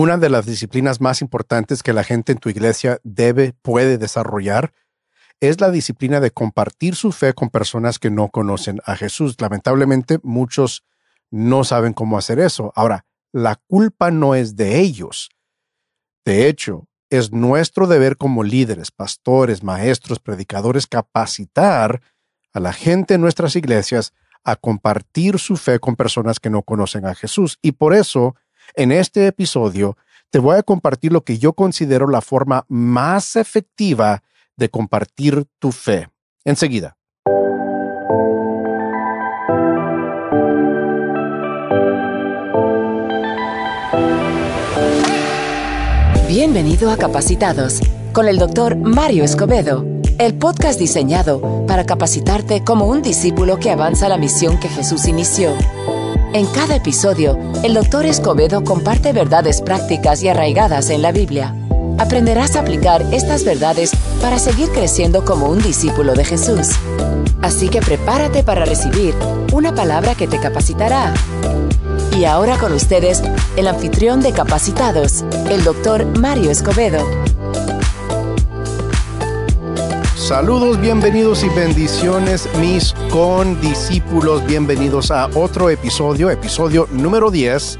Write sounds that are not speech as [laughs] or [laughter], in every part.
una de las disciplinas más importantes que la gente en tu iglesia debe, puede desarrollar es la disciplina de compartir su fe con personas que no conocen a Jesús. Lamentablemente, muchos no saben cómo hacer eso. Ahora, la culpa no es de ellos. De hecho, es nuestro deber como líderes, pastores, maestros, predicadores, capacitar a la gente en nuestras iglesias a compartir su fe con personas que no conocen a Jesús. Y por eso, en este episodio te voy a compartir lo que yo considero la forma más efectiva de compartir tu fe. Enseguida. Bienvenido a Capacitados con el doctor Mario Escobedo, el podcast diseñado para capacitarte como un discípulo que avanza la misión que Jesús inició. En cada episodio, el Dr. Escobedo comparte verdades prácticas y arraigadas en la Biblia. Aprenderás a aplicar estas verdades para seguir creciendo como un discípulo de Jesús. Así que prepárate para recibir una palabra que te capacitará. Y ahora con ustedes, el anfitrión de Capacitados, el Dr. Mario Escobedo. Saludos, bienvenidos y bendiciones, mis condiscípulos. Bienvenidos a otro episodio, episodio número 10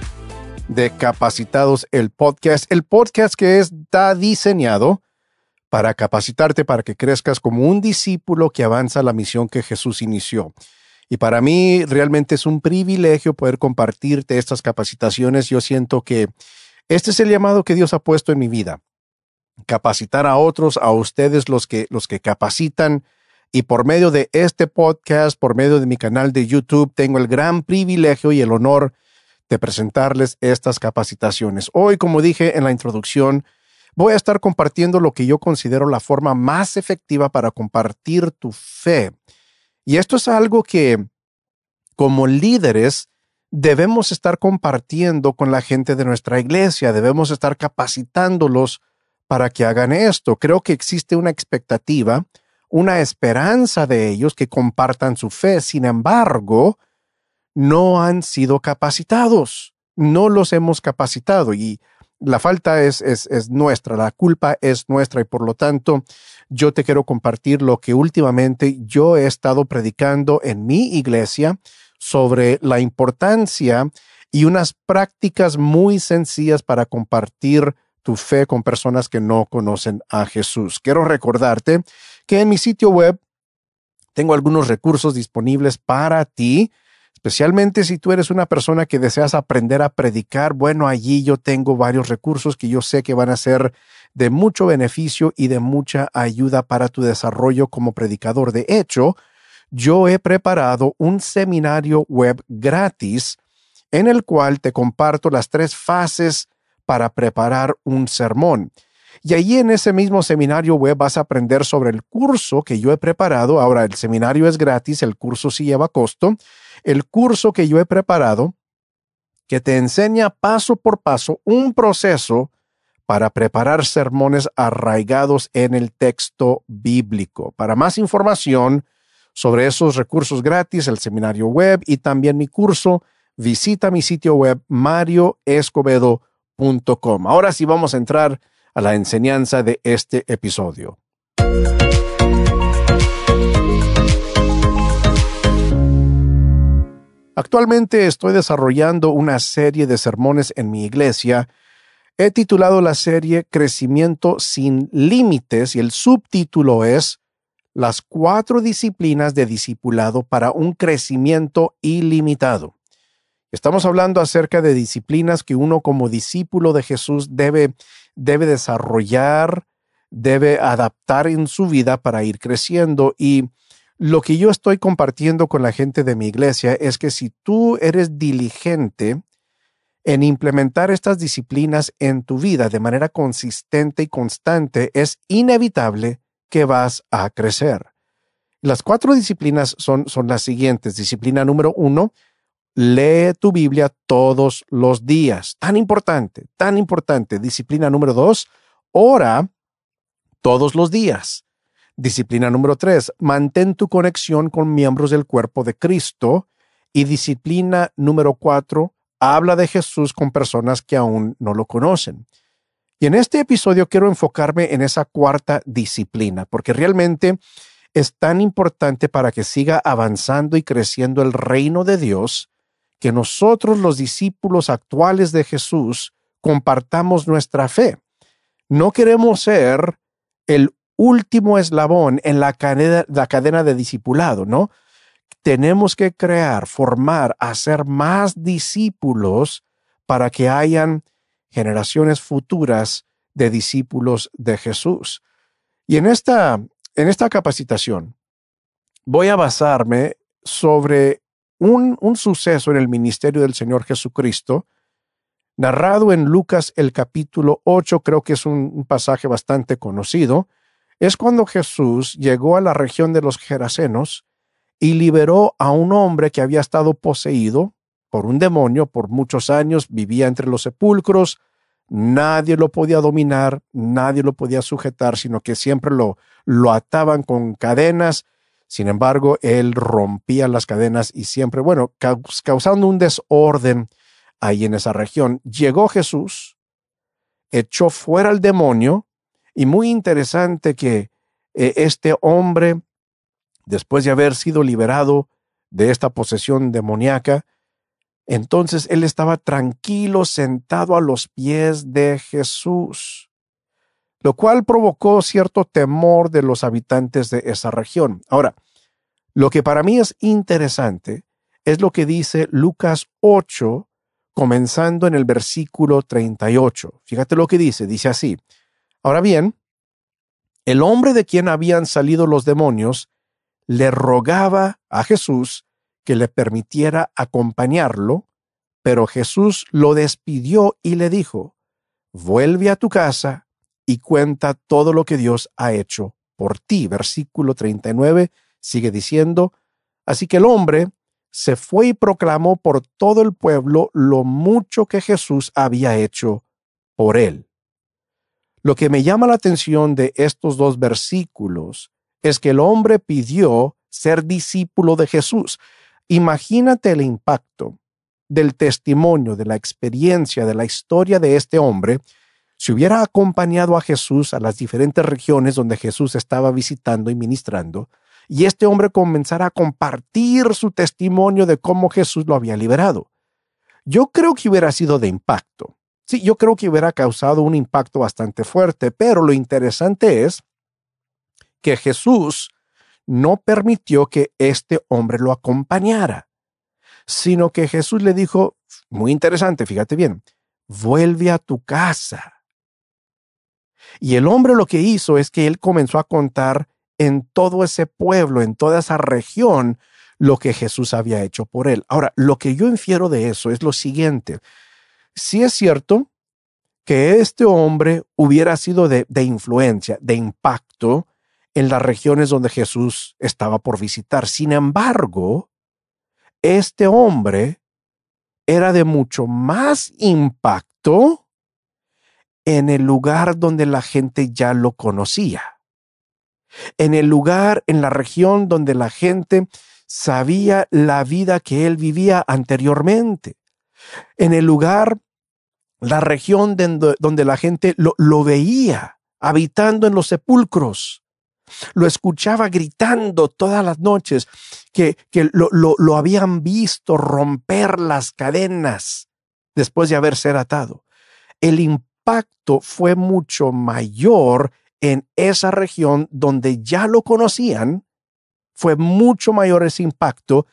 de Capacitados, el podcast. El podcast que está diseñado para capacitarte, para que crezcas como un discípulo que avanza la misión que Jesús inició. Y para mí realmente es un privilegio poder compartirte estas capacitaciones. Yo siento que este es el llamado que Dios ha puesto en mi vida capacitar a otros, a ustedes los que, los que capacitan. Y por medio de este podcast, por medio de mi canal de YouTube, tengo el gran privilegio y el honor de presentarles estas capacitaciones. Hoy, como dije en la introducción, voy a estar compartiendo lo que yo considero la forma más efectiva para compartir tu fe. Y esto es algo que, como líderes, debemos estar compartiendo con la gente de nuestra iglesia, debemos estar capacitándolos para que hagan esto. Creo que existe una expectativa, una esperanza de ellos que compartan su fe. Sin embargo, no han sido capacitados. No los hemos capacitado y la falta es, es, es, nuestra, la culpa es nuestra y por lo tanto yo te quiero compartir lo que últimamente yo he estado predicando en mi iglesia sobre la importancia y unas prácticas muy sencillas para compartir tu fe con personas que no conocen a Jesús. Quiero recordarte que en mi sitio web tengo algunos recursos disponibles para ti, especialmente si tú eres una persona que deseas aprender a predicar. Bueno, allí yo tengo varios recursos que yo sé que van a ser de mucho beneficio y de mucha ayuda para tu desarrollo como predicador. De hecho, yo he preparado un seminario web gratis en el cual te comparto las tres fases para preparar un sermón. Y allí en ese mismo seminario web vas a aprender sobre el curso que yo he preparado. Ahora, el seminario es gratis, el curso sí lleva costo. El curso que yo he preparado que te enseña paso por paso un proceso para preparar sermones arraigados en el texto bíblico. Para más información sobre esos recursos gratis, el seminario web y también mi curso, visita mi sitio web Mario Ahora sí vamos a entrar a la enseñanza de este episodio. Actualmente estoy desarrollando una serie de sermones en mi iglesia. He titulado la serie Crecimiento sin Límites y el subtítulo es Las cuatro disciplinas de discipulado para un crecimiento ilimitado. Estamos hablando acerca de disciplinas que uno como discípulo de Jesús debe, debe desarrollar, debe adaptar en su vida para ir creciendo. Y lo que yo estoy compartiendo con la gente de mi iglesia es que si tú eres diligente en implementar estas disciplinas en tu vida de manera consistente y constante, es inevitable que vas a crecer. Las cuatro disciplinas son, son las siguientes. Disciplina número uno, Lee tu Biblia todos los días. Tan importante, tan importante. Disciplina número dos, ora todos los días. Disciplina número tres, mantén tu conexión con miembros del cuerpo de Cristo. Y disciplina número cuatro, habla de Jesús con personas que aún no lo conocen. Y en este episodio quiero enfocarme en esa cuarta disciplina, porque realmente es tan importante para que siga avanzando y creciendo el reino de Dios, que nosotros los discípulos actuales de Jesús compartamos nuestra fe. No queremos ser el último eslabón en la cadena, de discipulado, ¿no? Tenemos que crear, formar, hacer más discípulos para que hayan generaciones futuras de discípulos de Jesús. Y en esta, en esta capacitación voy a basarme sobre un, suceso en el ministerio del Señor Jesucristo, narrado en Lucas el capítulo 8, creo que es un, pasaje bastante conocido, es cuando Jesús llegó a la región de los Gerasenos y liberó a un hombre que había estado poseído por un demonio por muchos años, vivía entre los sepulcros, nadie lo podía dominar, nadie lo podía sujetar, sino que siempre lo ataban con cadenas. Sin embargo, él rompía las cadenas y siempre, bueno, causando un desorden ahí en esa región. Llegó Jesús, echó fuera al demonio, y muy interesante que eh, este hombre, después de haber sido liberado de esta posesión demoníaca, entonces él estaba tranquilo sentado a los pies de Jesús, lo cual provocó cierto temor de los habitantes de esa región. Ahora, lo que para mí es interesante es lo que dice Lucas 8, comenzando en el versículo 38. Fíjate lo que dice, dice así. Ahora bien, el hombre de quien habían salido los demonios le rogaba a Jesús que le permitiera acompañarlo, pero Jesús lo despidió y le dijo, vuelve a tu casa y cuenta todo lo que Dios ha hecho por ti. Versículo 39 sigue diciendo, así que el hombre se fue y proclamó por todo el pueblo lo mucho que Jesús había hecho por él. Lo que me llama la atención de estos dos versículos es que el hombre pidió ser discípulo de Jesús. Imagínate el impacto del testimonio, de la experiencia, de la historia de este hombre si hubiera acompañado a Jesús a las diferentes regiones donde Jesús estaba visitando y ministrando, y este hombre comenzara a compartir su testimonio de cómo Jesús lo había liberado. Yo creo que hubiera sido de impacto. Sí, yo creo que hubiera causado un impacto bastante fuerte, pero lo interesante es que Jesús no permitió que este hombre lo acompañara, sino que Jesús le dijo, muy interesante, fíjate bien, vuelve a tu casa. Y el hombre lo que hizo es que él comenzó a contar en todo ese pueblo, en toda esa región, lo que Jesús había hecho por él. Ahora, lo que yo infiero de eso es lo siguiente sí es cierto que este hombre hubiera sido de, influencia, de impacto en las regiones donde Jesús estaba por visitar. Sin embargo, este hombre era de mucho más impacto en el lugar donde la gente ya lo conocía. En el lugar, en la región donde la gente sabía la vida que él vivía anteriormente. En el lugar la región donde, la gente lo, veía habitando en los sepulcros. Lo escuchaba gritando todas las noches que, que lo, lo, habían visto romper las cadenas después de haber ser atado. El fue mucho mayor en esa región donde ya lo conocían. Fue mucho mayor ese impacto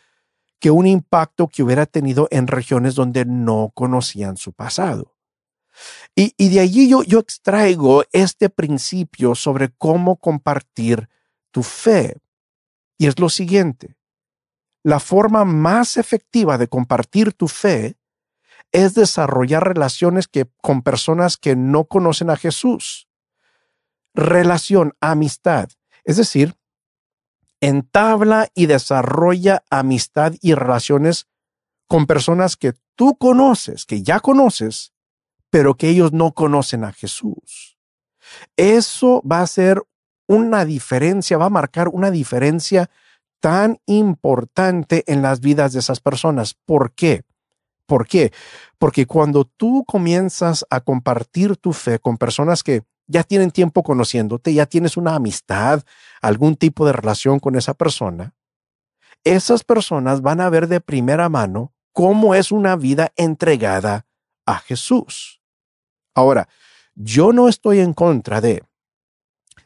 que un impacto que hubiera tenido en regiones donde no conocían su pasado. Y, de allí yo, yo extraigo este principio sobre cómo compartir tu fe. Y es lo siguiente, la forma más efectiva de compartir tu fe es desarrollar relaciones que, con personas que no conocen a Jesús. Relación, amistad. Es decir, entabla y desarrolla amistad y relaciones con personas que tú conoces, que ya conoces, pero que ellos no conocen a Jesús. Eso va a ser una diferencia, va a marcar una diferencia tan importante en las vidas de esas personas. ¿Por qué? ¿Por qué? Porque cuando tú comienzas a compartir tu fe con personas que ya tienen tiempo conociéndote, ya tienes una amistad, algún tipo de relación con esa persona, esas personas van a ver de primera mano cómo es una vida entregada a Jesús. Ahora, yo no estoy en contra de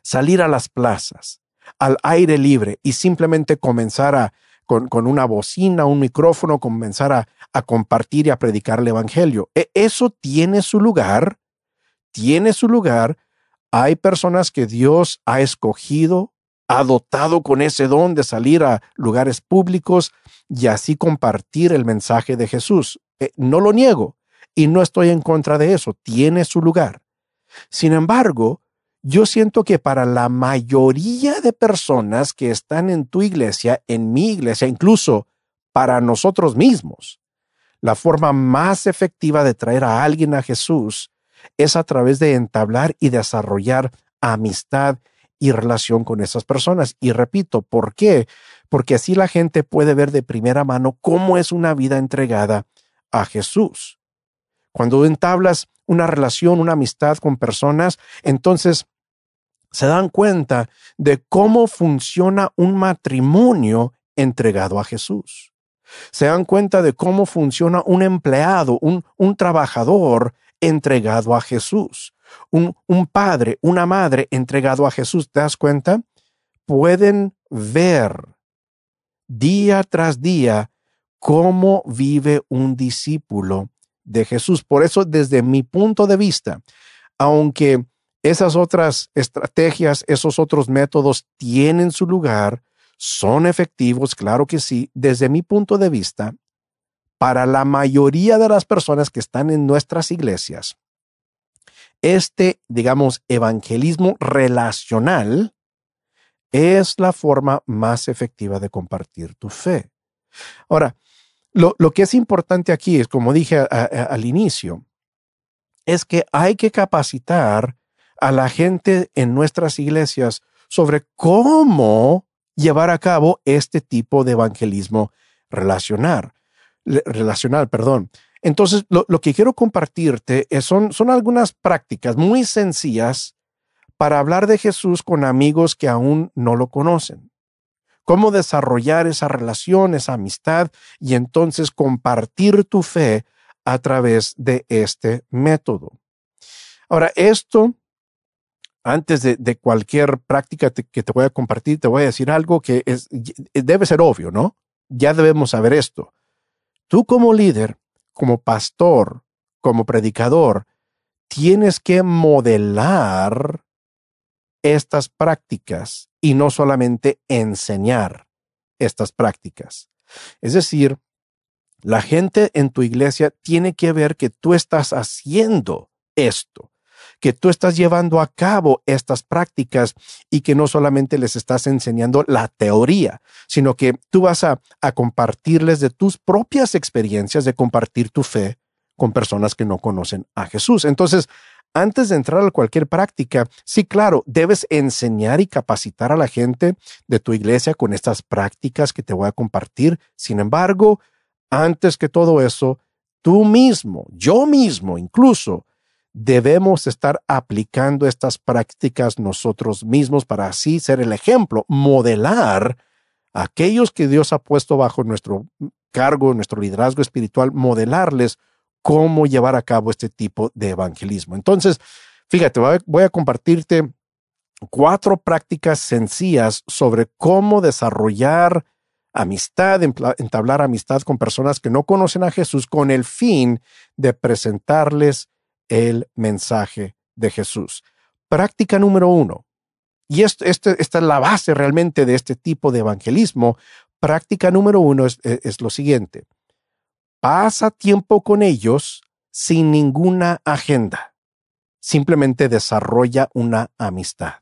salir a las plazas, al aire libre y simplemente comenzar a, con, una bocina, un micrófono, comenzar a, a, compartir y a predicar el Evangelio. E, eso tiene su lugar, tiene su lugar. Hay personas que Dios ha escogido ha dotado con ese don de salir a lugares públicos y así compartir el mensaje de Jesús. Eh, no lo niego y no estoy en contra de eso, tiene su lugar. Sin embargo, yo siento que para la mayoría de personas que están en tu iglesia, en mi iglesia, incluso para nosotros mismos, la forma más efectiva de traer a alguien a Jesús es a través de entablar y desarrollar amistad y relación con esas personas. Y repito, ¿por qué? Porque así la gente puede ver de primera mano cómo es una vida entregada a Jesús. Cuando entablas una relación, una amistad con personas, entonces se dan cuenta de cómo funciona un matrimonio entregado a Jesús. Se dan cuenta de cómo funciona un empleado, un, un trabajador entregado a Jesús un, padre, una madre entregado a Jesús, ¿te das cuenta? Pueden ver día tras día cómo vive un discípulo de Jesús. Por eso, desde mi punto de vista, aunque esas otras estrategias, esos otros métodos tienen su lugar, son efectivos, claro que sí, desde mi punto de vista, para la mayoría de las personas que están en nuestras iglesias, este, digamos, evangelismo relacional es la forma más efectiva de compartir tu fe. Ahora, lo, que es importante aquí es, como dije al inicio, es que hay que capacitar a la gente en nuestras iglesias sobre cómo llevar a cabo este tipo de evangelismo relacional. Relacional, perdón. Entonces, lo, que quiero compartirte son, son algunas prácticas muy sencillas para hablar de Jesús con amigos que aún no lo conocen. Cómo desarrollar esa relación, esa amistad y entonces compartir tu fe a través de este método. Ahora, esto, antes de, cualquier práctica que te voy a compartir, te voy a decir algo que es, debe ser obvio, ¿no? Ya debemos saber esto. Tú como líder como pastor, como predicador, tienes que modelar estas prácticas y no solamente enseñar estas prácticas. Es decir, la gente en tu iglesia tiene que ver que tú estás haciendo esto, que tú estás llevando a cabo estas prácticas y que no solamente les estás enseñando la teoría, sino que tú vas a, compartirles de tus propias experiencias, de compartir tu fe con personas que no conocen a Jesús. Entonces, antes de entrar a cualquier práctica, sí, claro, debes enseñar y capacitar a la gente de tu iglesia con estas prácticas que te voy a compartir. Sin embargo, antes que todo eso, tú mismo, yo mismo incluso, debemos estar aplicando estas prácticas nosotros mismos para así ser el ejemplo, modelar a aquellos que Dios ha puesto bajo nuestro cargo, nuestro liderazgo espiritual, modelarles cómo llevar a cabo este tipo de evangelismo. Entonces, fíjate, voy a compartirte cuatro prácticas sencillas sobre cómo desarrollar amistad, entablar amistad con personas que no conocen a Jesús con el fin de presentarles el mensaje de Jesús. Práctica número uno. Y esto, esta es la base realmente de este tipo de evangelismo. Práctica número uno es, es lo siguiente. Pasa tiempo con ellos sin ninguna agenda. Simplemente desarrolla una amistad.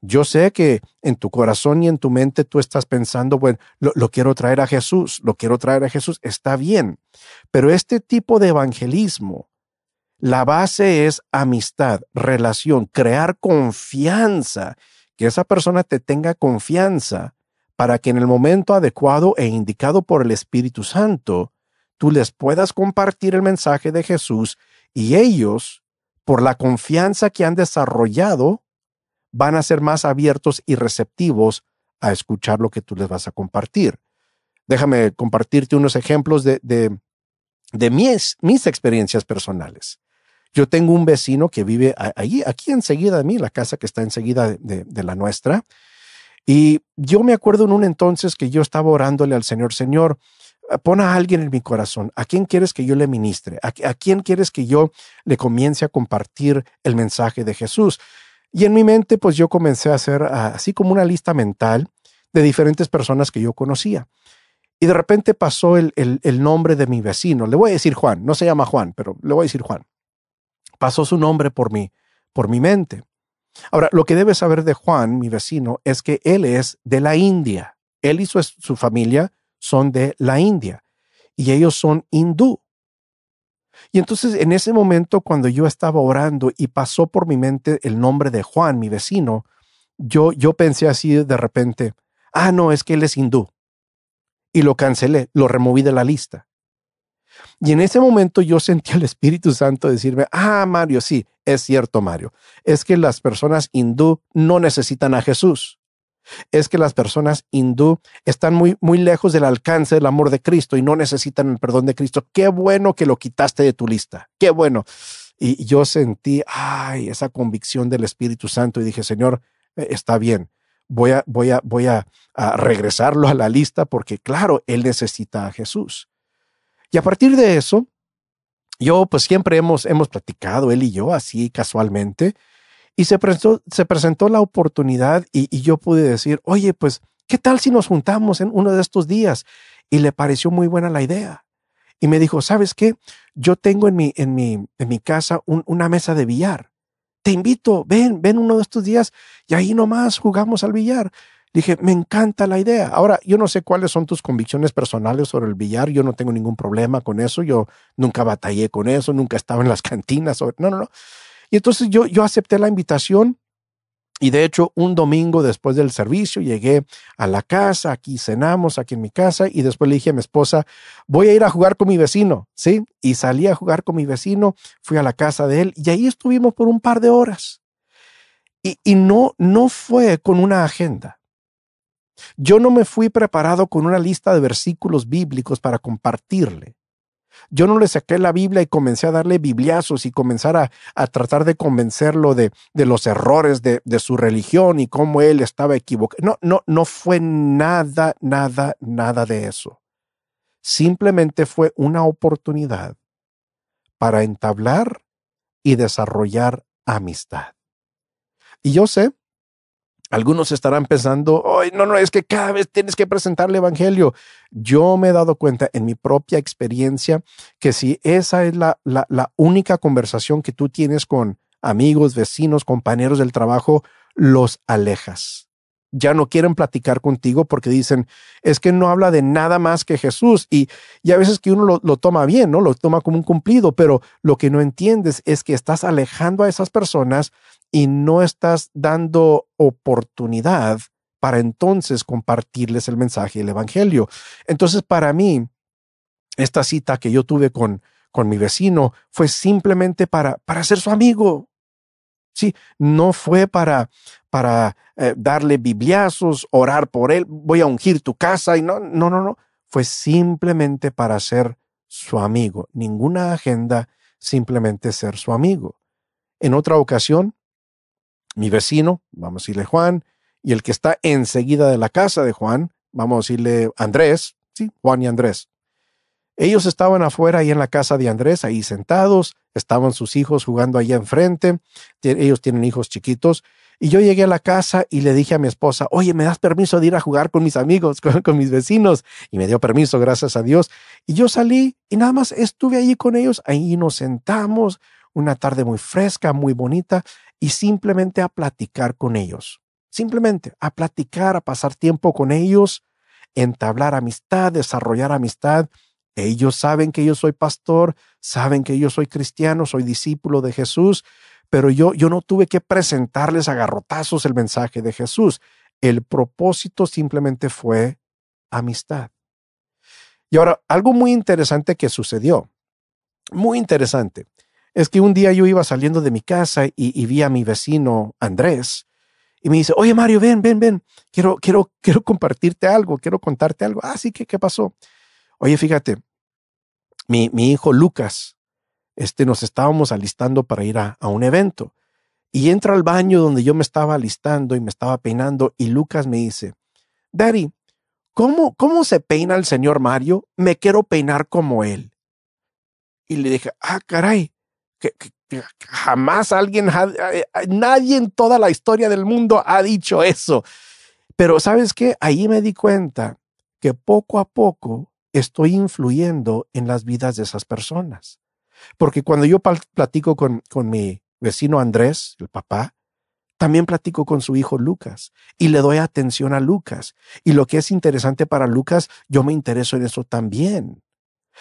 Yo sé que en tu corazón y en tu mente tú estás pensando, bueno, lo, quiero traer a Jesús, lo quiero traer a Jesús, está bien, pero este tipo de evangelismo la base es amistad, relación, crear confianza, que esa persona te tenga confianza para que en el momento adecuado e indicado por el Espíritu Santo, tú les puedas compartir el mensaje de Jesús y ellos, por la confianza que han desarrollado, van a ser más abiertos y receptivos a escuchar lo que tú les vas a compartir. Déjame compartirte unos ejemplos de, de, mis, mis experiencias personales. Yo tengo un vecino que vive allí, aquí enseguida de mí, la casa que está enseguida de, de, la nuestra. Y yo me acuerdo en un entonces que yo estaba orándole al Señor, Señor, pon a alguien en mi corazón. ¿A quién quieres que yo le ministre? ¿A, ¿A, quién quieres que yo le comience a compartir el mensaje de Jesús? Y en mi mente, pues yo comencé a hacer así como una lista mental de diferentes personas que yo conocía. Y de repente pasó el, el, nombre de mi vecino. Le voy a decir Juan, no se llama Juan, pero le voy a decir Juan. Pasó su nombre por mi, por mi mente. Ahora, lo que debes saber de Juan, mi vecino, es que él es de la India. Él y su, su familia son de la India y ellos son hindú. Y entonces en ese momento cuando yo estaba orando y pasó por mi mente el nombre de Juan, mi vecino, yo, yo pensé así de repente, ah, no, es que él es hindú. Y lo cancelé, lo removí de la lista. Y en ese momento yo sentí al Espíritu Santo decirme, ah, Mario, sí, es cierto, Mario, es que las personas hindú no necesitan a Jesús es que las personas hindú están muy, muy lejos del alcance del amor de Cristo y no necesitan el perdón de Cristo. Qué bueno que lo quitaste de tu lista. Qué bueno. Y yo sentí, ay, esa convicción del Espíritu Santo y dije, Señor, eh, está bien. Voy a, voy a, voy a, a regresarlo a la lista porque, claro, Él necesita a Jesús. Y a partir de eso, yo pues siempre hemos, hemos platicado, él y yo, así casualmente, y se presentó, se presentó la oportunidad y, yo pude decir, oye, pues, ¿qué tal si nos juntamos en uno de estos días? Y le pareció muy buena la idea. Y me dijo, ¿sabes qué? Yo tengo en mi, en mi, en mi casa un, una mesa de billar. Te invito, ven, ven uno de estos días y ahí nomás jugamos al billar. Dije, me encanta la idea. Ahora, yo no sé cuáles son tus convicciones personales sobre el billar. Yo no tengo ningún problema con eso. Yo nunca batallé con eso, nunca estaba en las [laughs] cantinas. No, no, no. Y entonces yo, yo acepté la invitación y de hecho, un domingo después del servicio llegué a la casa, aquí cenamos, aquí en mi casa, y después le dije a mi esposa, voy a ir a jugar con mi vecino, ¿sí? Y salí a jugar con mi vecino, fui a la casa de él, y ahí estuvimos por un par de horas. Y, y no, no fue con una agenda. Yo no me fui preparado con una lista de versículos bíblicos para compartirle. Yo no le saqué la Biblia y comencé a darle bibliazos y comenzar a, a tratar de convencerlo de, de los errores de, de, su religión y cómo él estaba equivocado. No, no, no fue nada, nada, nada de eso. Simplemente fue una oportunidad para entablar y desarrollar amistad. Y yo sé algunos estarán pensando, Ay, no, no, es que cada vez tienes que presentar el Evangelio. Yo me he dado cuenta en mi propia experiencia que si esa es la, la, la única conversación que tú tienes con amigos, vecinos, compañeros del trabajo, los alejas. Ya no quieren platicar contigo porque dicen, es que no habla de nada más que Jesús. Y, y a veces que uno lo, lo, toma bien, ¿no? Lo toma como un cumplido, pero lo que no entiendes es que estás alejando a esas personas y no estás dando oportunidad para entonces compartirles el mensaje del Evangelio. Entonces, para mí, esta cita que yo tuve con, con mi vecino fue simplemente para, para ser su amigo. Sí, no fue para, para eh, darle bibliazos, orar por él, voy a ungir tu casa y no, no, no, no. Fue simplemente para ser su amigo. Ninguna agenda, simplemente ser su amigo. En otra ocasión, mi vecino, vamos a decirle Juan, y el que está enseguida de la casa de Juan, vamos a decirle Andrés, sí, Juan y Andrés. Ellos estaban afuera ahí en la casa de Andrés, ahí sentados, estaban sus hijos jugando ahí enfrente, ellos tienen hijos chiquitos, y yo llegué a la casa y le dije a mi esposa, oye, ¿me das permiso de ir a jugar con mis amigos, [laughs] con, con, mis vecinos? Y me dio permiso, gracias a Dios. Y yo salí y nada más estuve allí con ellos, ahí nos sentamos, una tarde muy fresca, muy bonita, y simplemente a platicar con ellos. Simplemente a platicar, a pasar tiempo con ellos, entablar amistad, desarrollar amistad. Ellos saben que yo soy pastor, saben que yo soy cristiano, soy discípulo de Jesús, pero yo, yo no tuve que presentarles a garrotazos el mensaje de Jesús. El propósito simplemente fue amistad. Y ahora, algo muy interesante que sucedió, muy interesante, es que un día yo iba saliendo de mi casa y, vi a mi vecino Andrés y me dice, oye Mario, ven, ven, ven, quiero, quiero, [laughs] quiero compartirte algo, quiero contarte algo. Ah, sí, ¿qué, pasó? Oye, fíjate, mi, mi hijo Lucas, este, nos estábamos alistando para ir a, a un evento y entra al baño donde yo me estaba alistando y me estaba peinando y Lucas me dice, Daddy, ¿cómo, cómo se peina el señor Mario? Me quiero peinar como él. Y le dije, ah, caray, jamás alguien, eh, eh, nadie en toda la historia del mundo ha dicho eso. Pero sabes qué, ahí me di cuenta que poco a poco estoy influyendo en las vidas de esas personas. Porque cuando yo platico con, con mi vecino Andrés, el papá, también platico con su hijo Lucas y le doy atención a Lucas. Y lo que es interesante para Lucas, yo me intereso en eso también.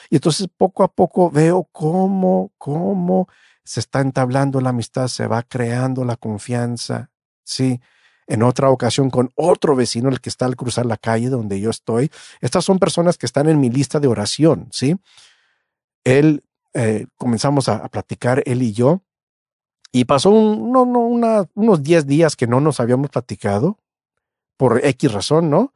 Y entonces poco a poco veo cómo, cómo se está entablando la amistad, se va creando la confianza. Sí, en otra ocasión con otro vecino, el que está al cruzar la calle donde yo estoy. Estas son personas que están en mi lista de oración, ¿sí? Él, eh, comenzamos a, platicar, él y yo, y pasó no, no, unos 10 días que no nos habíamos platicado por X razón, ¿no?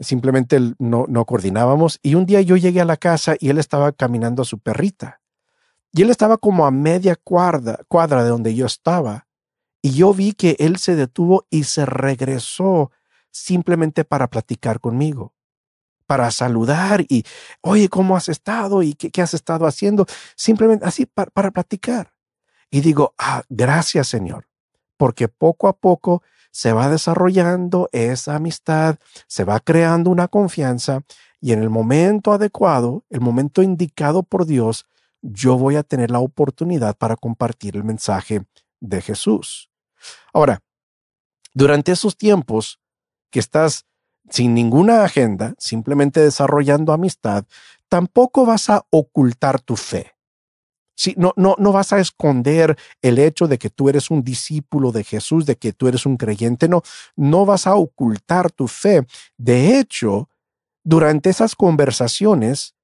Simplemente no, no coordinábamos. Y un día yo llegué a la casa y él estaba caminando a su perrita. Y él estaba como a media cuadra, cuadra de donde yo estaba. Y yo vi que él se detuvo y se regresó simplemente para platicar conmigo, para saludar y, oye, ¿cómo has estado? ¿Y qué, has estado haciendo? Simplemente así para platicar. Y digo, ah, gracias Señor, porque poco a poco se va desarrollando esa amistad, se va creando una confianza y en el momento adecuado, el momento indicado por Dios, yo voy a tener la oportunidad para compartir el mensaje de Jesús. Ahora, durante esos tiempos que estás sin ninguna agenda, simplemente desarrollando amistad, tampoco vas a ocultar tu fe no, no, no vas a esconder el hecho de que tú eres un discípulo de Jesús, de que tú eres un creyente, no, no vas a ocultar tu fe. De hecho, durante esas conversaciones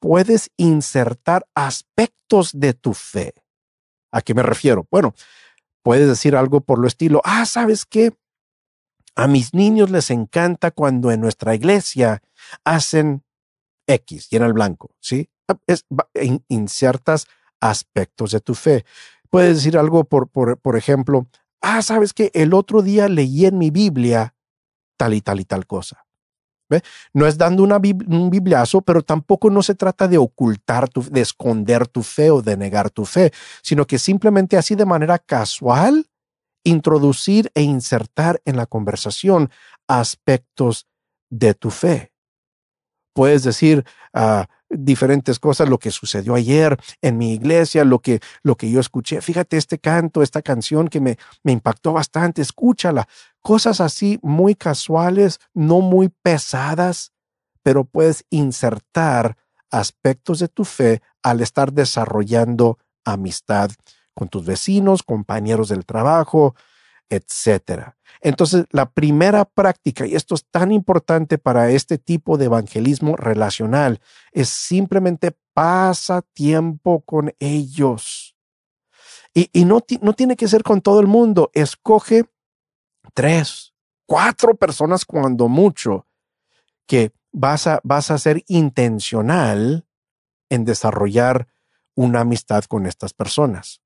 puedes insertar aspectos de tu fe. ¿A qué me refiero? Bueno, puedes decir algo por lo estilo, ah, ¿sabes qué? A mis niños les encanta cuando en nuestra iglesia hacen X, en el blanco, ¿sí? Es, insertas aspectos de tu fe. Puedes decir algo por, por, por ejemplo, ah, sabes que el otro día leí en mi Biblia tal y tal y tal cosa. ¿Ve? No es dando un bibliazo, pero tampoco no se trata de ocultar, tu, de esconder tu fe o de negar tu fe, sino que simplemente así de manera casual introducir e insertar en la conversación aspectos de tu fe. Puedes decir, ah, diferentes cosas, lo que sucedió ayer en mi iglesia, lo que, lo que yo escuché. Fíjate este canto, esta canción que me, me impactó bastante, escúchala. Cosas así muy casuales, no muy pesadas, pero puedes insertar aspectos de tu fe al estar desarrollando amistad con tus vecinos, compañeros del trabajo, etcétera. Entonces, la primera práctica, y esto es tan importante para este tipo de evangelismo relacional, es simplemente pasa tiempo con ellos. Y, no, no tiene que ser con todo el mundo. Escoge tres, cuatro personas cuando mucho, que vas a, vas a ser intencional en desarrollar una amistad con estas personas.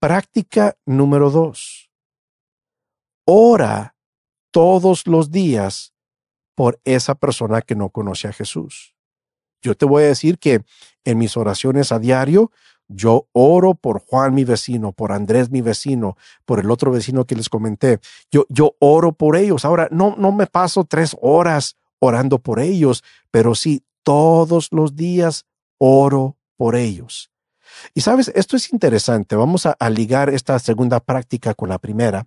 Práctica número dos ora todos los días por esa persona que no conoce a Jesús. Yo te voy a decir que en mis oraciones a diario, yo oro por Juan mi vecino, por Andrés mi vecino, por el otro vecino que les comenté. Yo, yo oro por ellos. Ahora, no, no me paso tres horas orando por ellos, pero sí todos los días oro por ellos. Y sabes, esto es interesante. Vamos a ligar esta segunda práctica con la primera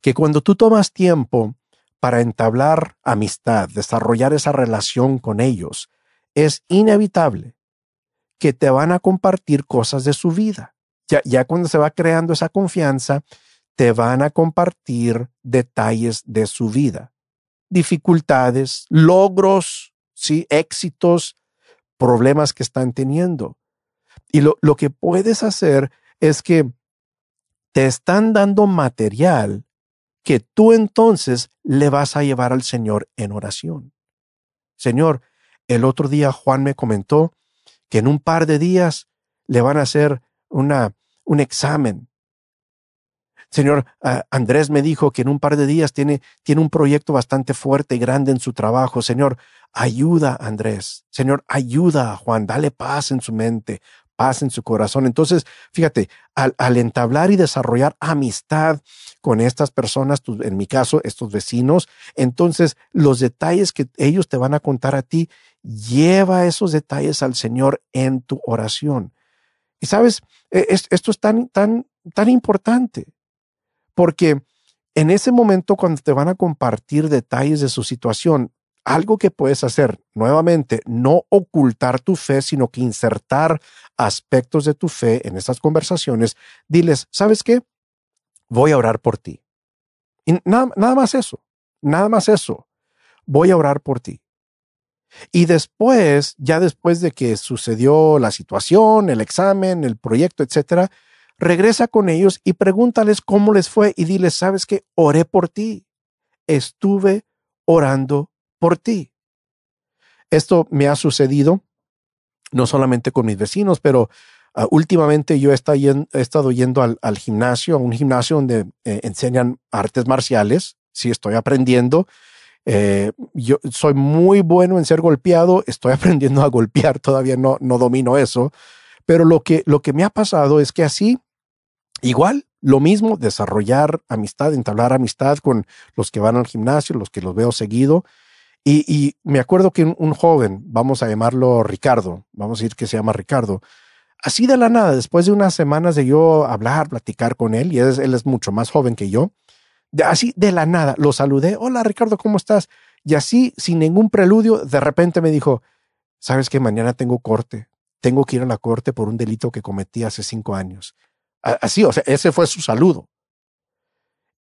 que cuando tú tomas tiempo para entablar amistad, desarrollar esa relación con ellos, es inevitable que te van a compartir cosas de su vida. Ya, cuando se va creando esa confianza, te van a compartir detalles de su vida, dificultades, logros, sí, éxitos, problemas que están teniendo. Y lo, lo que puedes hacer es que te están dando material que tú entonces le vas a llevar al Señor en oración. Señor, el otro día Juan me comentó que en un par de días le van a hacer una, un examen. Señor, Andrés me dijo que en un par de días tiene, tiene un proyecto bastante fuerte y grande en su trabajo. Señor, ayuda a Andrés. Señor, ayuda a Juan. Dale paz en su mente, paz en su corazón. Entonces, fíjate, al, entablar y desarrollar amistad con estas personas, en mi caso, estos vecinos, entonces los detalles que ellos te van a contar a ti, lleva esos detalles al Señor en tu oración. Y sabes, e, esto es tan, tan, tan importante, porque en ese momento cuando te van a compartir detalles de su situación, algo que puedes hacer nuevamente, no ocultar tu fe, sino que insertar aspectos de tu fe en esas conversaciones. Diles, ¿sabes qué? Voy a orar por ti. Y nada, nada más eso, nada más eso. Voy a orar por ti. Y después, ya después de que sucedió la situación, el examen, el proyecto, etcétera, regresa con ellos y pregúntales cómo les fue y diles, ¿sabes qué? Oré por ti. Estuve orando por ti. Esto me ha sucedido no solamente con mis vecinos, pero ah, últimamente yo he estado yendo, al, gimnasio, a un gimnasio donde eh, enseñan artes marciales. Sí, estoy aprendiendo. Eh, yo soy muy bueno en ser golpeado, estoy [laughs] aprendiendo a golpear, todavía no, no domino eso, pero lo que, lo que me ha pasado es que así, igual, lo mismo, desarrollar amistad, entablar amistad con los que van al gimnasio, los que los veo seguido, y, me acuerdo que un, joven, vamos a llamarlo Ricardo, vamos a decir que se llama Ricardo, así de la nada, después de unas semanas de yo hablar, platicar con él, y él es, mucho más joven que yo, así de la nada, lo saludé, hola Ricardo, ¿cómo estás? Y así, sin ningún preludio, de repente me dijo, sabes que mañana tengo corte, tengo que ir a la corte por un delito que cometí hace cinco años. Así, o sea, ese fue su saludo.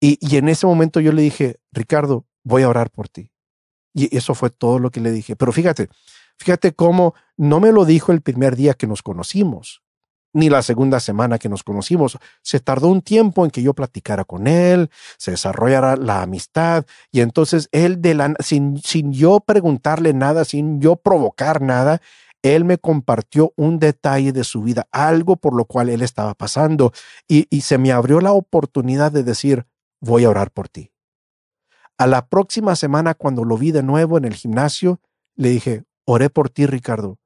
Y, y en ese momento yo le dije, Ricardo, voy a orar por ti. Y eso fue todo lo que le dije. Pero fíjate, fíjate cómo no me lo dijo el primer día que nos conocimos, ni la segunda semana que nos conocimos. Se tardó un tiempo en que yo platicara con él, se desarrollara la amistad y entonces él, de la, sin, sin yo preguntarle nada, sin yo provocar nada, él me compartió un detalle de su vida, algo por lo cual él estaba pasando y, y se me abrió la oportunidad de decir, voy a orar por ti. A la próxima semana, cuando lo vi de nuevo en el gimnasio, le dije, oré por ti, Ricardo.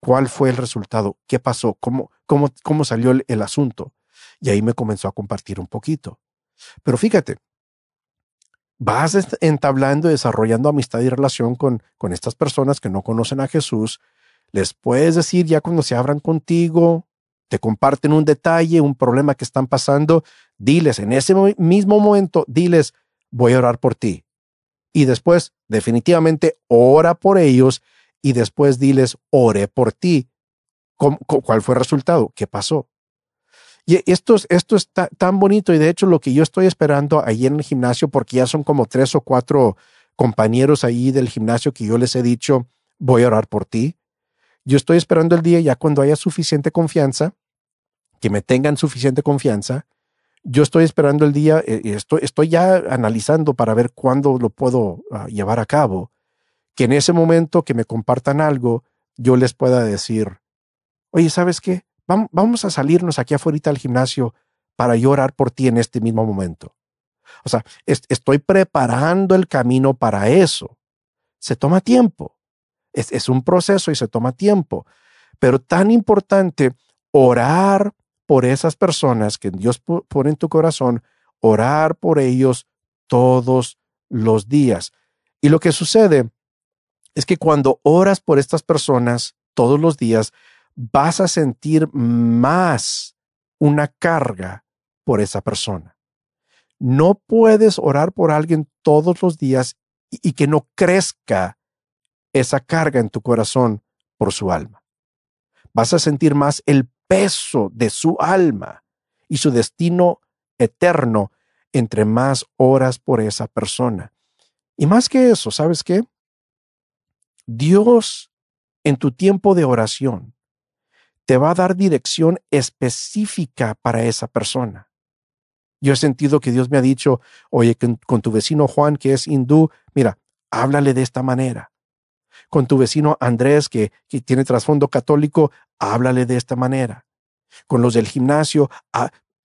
¿Cuál fue el resultado? ¿Qué pasó? ¿Cómo, cómo, cómo salió el, asunto? Y ahí me comenzó a compartir un poquito. Pero fíjate, vas entablando, desarrollando amistad y relación con, con estas personas que no conocen a Jesús. Les puedes decir ya cuando se abran contigo, te comparten un detalle, un problema que están pasando, diles en ese mismo momento, diles, voy a orar por ti. Y después, definitivamente, ora por ellos y después diles, oré por ti. ¿Cuál fue el resultado? ¿Qué pasó? Y esto, esto está tan bonito y de hecho lo que yo estoy esperando ahí en el gimnasio, porque ya son como tres o cuatro compañeros ahí del gimnasio que yo les he dicho, voy a orar por ti. Yo estoy esperando el día ya cuando haya suficiente confianza, que me tengan suficiente confianza, yo estoy esperando el día, eh, estoy, estoy ya analizando para ver cuándo lo puedo ah, llevar a cabo, que en ese momento que me compartan algo, yo les pueda decir, oye, ¿sabes qué? Vamos a salirnos aquí afuera al gimnasio para llorar por ti en este mismo momento. O sea, estoy preparando el camino para eso. Se toma tiempo. Es, es un proceso y se toma tiempo. Pero tan importante orar por esas personas que Dios pone en tu corazón, orar por ellos todos los días. Y lo que sucede es que cuando oras por estas personas todos los días, vas a sentir más una carga por esa persona. No puedes orar por alguien todos los días y, que no crezca esa carga en tu corazón por su alma. Vas a sentir más el peso de su alma y su destino eterno entre más horas por esa persona. Y más que eso, ¿sabes qué? Dios en tu tiempo de oración te va a dar dirección específica para esa persona. Yo he sentido que Dios me ha dicho, oye, con, tu vecino Juan, que es hindú, mira, háblale de esta manera. Con tu vecino Andrés, que, que tiene trasfondo católico, háblale de esta manera. Con los del gimnasio,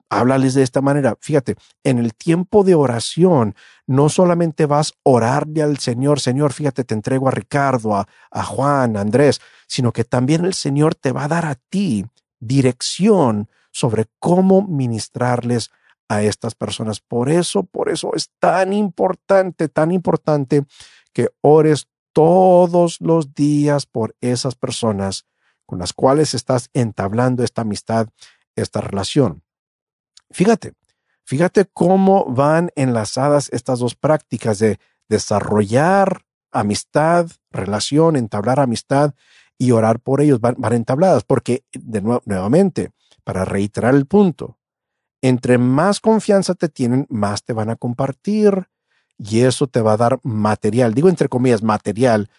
háblales de esta manera. Fíjate, en el tiempo de oración, no solamente vas a orarle al Señor, Señor, fíjate, te entrego a Ricardo, a, a Juan, a Andrés, sino que también el Señor te va a dar a ti dirección sobre cómo ministrarles a estas personas. Por eso, por eso es tan importante, tan importante que ores todos los días por esas personas con las cuales estás entablando esta amistad, esta relación. Fíjate, fíjate cómo van enlazadas estas dos prácticas de desarrollar amistad, relación, entablar amistad y orar por ellos, van, entabladas, porque de nuevo, nuevamente, para reiterar el punto, entre más confianza te tienen, más te van a compartir y eso te va a dar material, digo entre comillas, material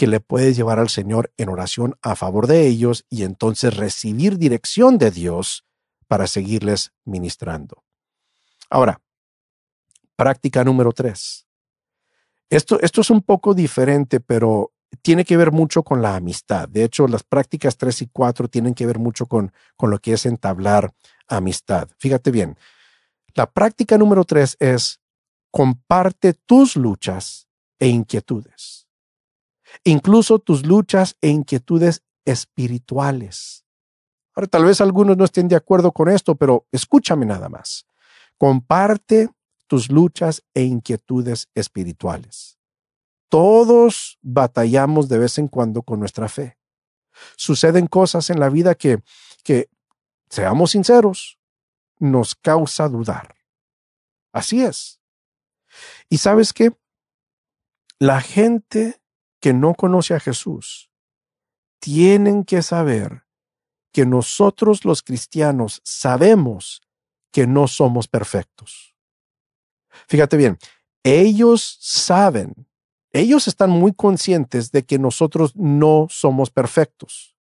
que le puedes llevar al Señor en oración a favor de ellos y entonces recibir dirección de Dios para seguirles ministrando. Ahora, práctica número tres. Esto, esto es un poco diferente, pero tiene que ver mucho con la amistad. De hecho, las prácticas tres y cuatro tienen que ver mucho con, con lo que es entablar amistad. Fíjate bien, la práctica número tres es comparte tus luchas e inquietudes, incluso tus luchas e inquietudes espirituales. Ahora, tal vez algunos no estén de acuerdo con esto, pero escúchame nada más. Comparte tus luchas e inquietudes espirituales. Todos batallamos de vez en cuando con nuestra fe. Suceden cosas en la vida que, que seamos sinceros, nos causa dudar. Así es. Y sabes qué? La gente que no conoce a Jesús tienen que saber que nosotros los cristianos sabemos que no somos perfectos. Fíjate bien, ellos saben, ellos están muy conscientes de que nosotros no somos perfectos.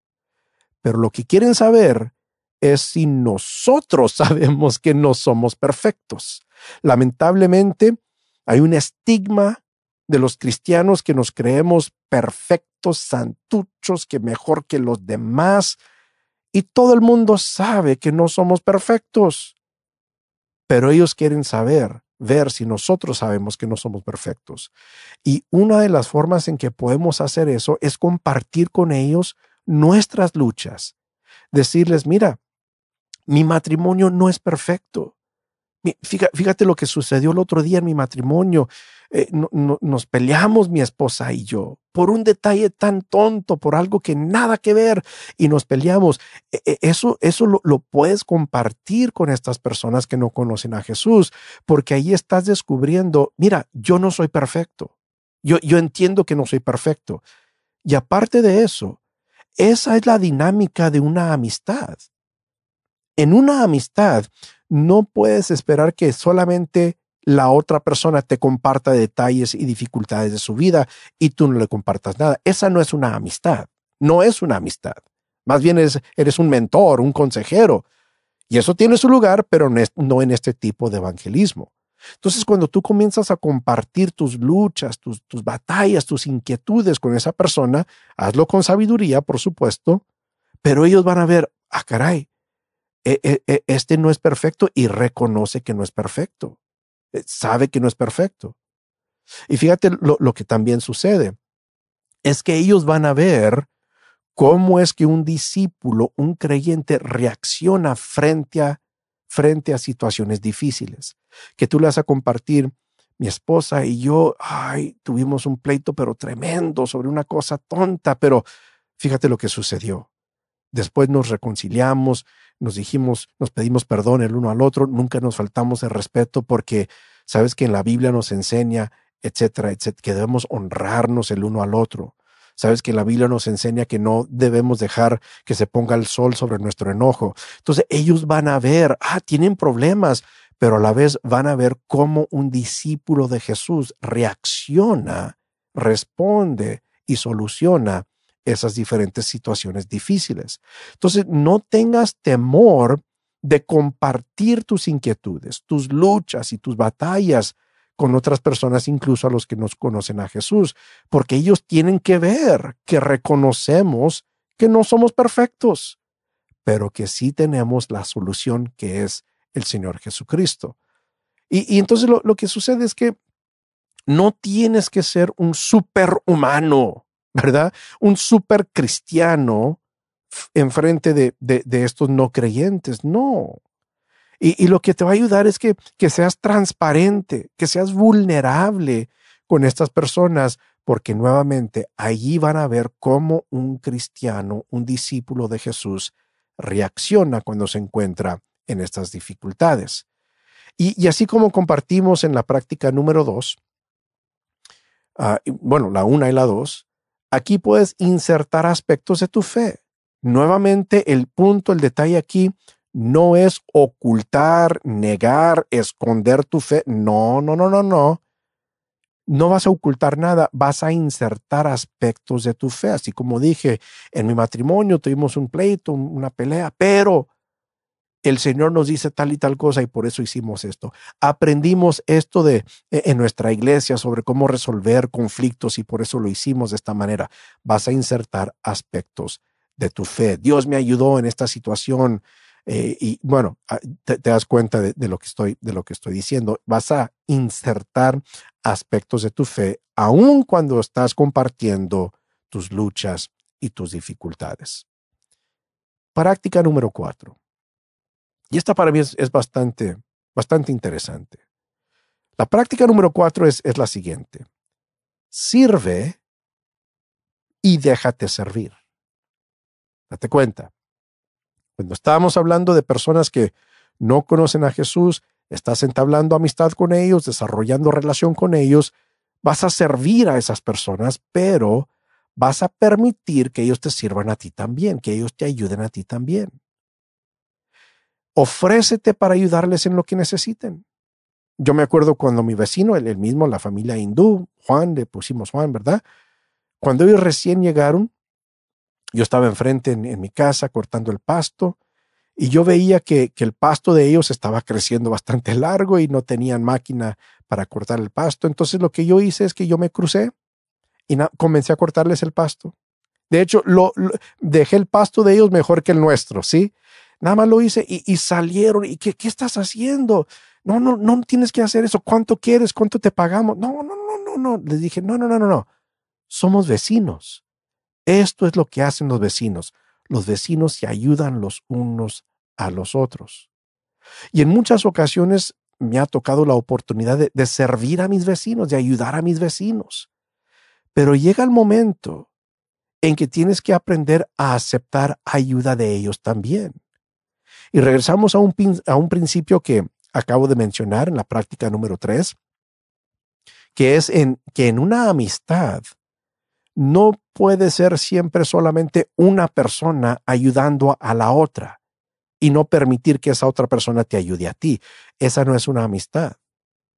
Pero lo que quieren saber es si nosotros [laughs] sabemos que no somos perfectos. Lamentablemente, hay un estigma de los cristianos que nos creemos perfectos, santuchos, que mejor que los demás, y todo el mundo sabe que no somos perfectos. Pero ellos quieren saber, ver si nosotros sabemos que no somos perfectos. Y una de las formas en que podemos hacer eso es compartir con ellos nuestras luchas. Decirles, mira, mi matrimonio no es perfecto. Fíjate, lo que sucedió el otro día en mi matrimonio. Eh, nos peleamos mi esposa y yo por un detalle tan tonto, por algo que nada que ver y nos peleamos. E, e, eso, eso lo, lo, puedes compartir con estas personas que no conocen a Jesús, porque ahí estás descubriendo, mira, yo no soy perfecto. Yo, yo entiendo que no soy perfecto. Y aparte de eso, esa es la dinámica de una amistad. En una amistad no puedes esperar que solamente la otra persona te comparta detalles y dificultades de su vida y tú no le compartas nada. Esa no es una amistad, no es una amistad. Más bien eres un mentor, un consejero. Y eso tiene su lugar, pero no en este tipo de evangelismo. Entonces, cuando tú comienzas a compartir tus luchas, tus, tus batallas, tus inquietudes con esa persona, hazlo con sabiduría, por supuesto, pero ellos van a ver, ah, caray, este no es perfecto y reconoce que no es perfecto. Eh, sabe que no es perfecto. Y fíjate lo, que también sucede. Es que ellos van a ver cómo es que un discípulo, un creyente, reacciona frente a, frente a situaciones difíciles. Que tú le vas a compartir, mi esposa y yo, ay, tuvimos un pleito, pero tremendo, sobre una cosa tonta, pero fíjate lo que sucedió. Después nos reconciliamos, nos dijimos, nos pedimos perdón el uno al otro, nunca nos faltamos el respeto porque sabes que en la Biblia nos enseña, etcétera, etcétera, que debemos honrarnos el uno al otro. Sabes que la Biblia nos enseña que no debemos dejar que se ponga el sol sobre nuestro enojo. Entonces ellos van a ver, ah, tienen problemas, pero a la vez van a ver cómo un discípulo de Jesús reacciona, responde y soluciona esas diferentes situaciones difíciles. Entonces, no tengas temor de compartir tus inquietudes, tus luchas y tus batallas con otras personas, incluso a los que nos conocen a Jesús, porque ellos tienen que ver que reconocemos que no somos perfectos, pero que sí tenemos la solución que es el Señor Jesucristo. Y, entonces lo, que sucede es que no tienes que ser un superhumano, ¿verdad? Un super cristiano enfrente de, de, estos no creyentes. No. Y, lo que te va a ayudar es que, que seas transparente, que seas vulnerable con estas personas, porque nuevamente allí van a ver cómo un cristiano, un discípulo de Jesús, reacciona cuando se encuentra en estas dificultades. Y, así como compartimos en la práctica número dos, ah, bueno, la una y la dos, aquí puedes insertar aspectos de tu fe. Nuevamente, el punto, el detalle aquí no es ocultar, negar, esconder tu fe. No, no, no, no, no. No vas a ocultar nada, vas a insertar aspectos de tu fe. Así como dije, en mi matrimonio tuvimos un pleito, una pelea, pero el Señor nos dice tal y tal cosa y por eso hicimos esto. Aprendimos esto de e, en nuestra iglesia sobre cómo resolver conflictos y por eso lo hicimos de esta manera. Vas a insertar aspectos de tu fe. Dios me ayudó en esta situación. Eh, y bueno, ah, te, das cuenta de, lo que estoy, de lo que estoy diciendo. Vas a insertar aspectos de tu fe, aun cuando estás compartiendo tus luchas y tus dificultades. Práctica número cuatro. Y esta para mí es, bastante, bastante interesante. La práctica número cuatro es, es la siguiente. Sirve y déjate servir. Date cuenta. Cuando estábamos hablando de personas que no conocen a Jesús, estás entablando amistad con ellos, desarrollando relación con ellos, vas a servir a esas personas, pero vas a permitir que ellos te sirvan a ti también, que ellos te ayuden a ti también. Ofrécete para ayudarles en lo que necesiten. Yo me acuerdo cuando mi vecino, el, mismo, la familia hindú, Juan, le pusimos Juan, ¿verdad? Cuando ellos recién llegaron, yo estaba enfrente en, mi casa cortando el pasto y yo veía que, que, el pasto de ellos estaba creciendo bastante largo y no tenían máquina para cortar el pasto. Entonces lo que yo hice es que yo me crucé y comencé a cortarles el pasto. De hecho, lo, dejé el pasto de ellos mejor que el nuestro, ¿sí? Nada más lo hice y, salieron. ¿Y qué, estás haciendo? No, no, no tienes que hacer eso. ¿Cuánto quieres? ¿Cuánto te pagamos? No, no, no, no, no. Les dije, no, no, no, no, no. Somos vecinos. Esto es lo que hacen los vecinos. Los vecinos se ayudan los unos a los otros. Y en muchas ocasiones me ha tocado la oportunidad de servir a mis vecinos, de ayudar a mis vecinos. Pero llega el momento en que tienes que aprender a aceptar ayuda de ellos también. Y regresamos a un, a un principio que acabo de mencionar en la práctica número tres, que es en que en una amistad no puede ser siempre solamente una persona ayudando a la otra y no permitir que esa otra persona te ayude a ti. Esa no es una amistad.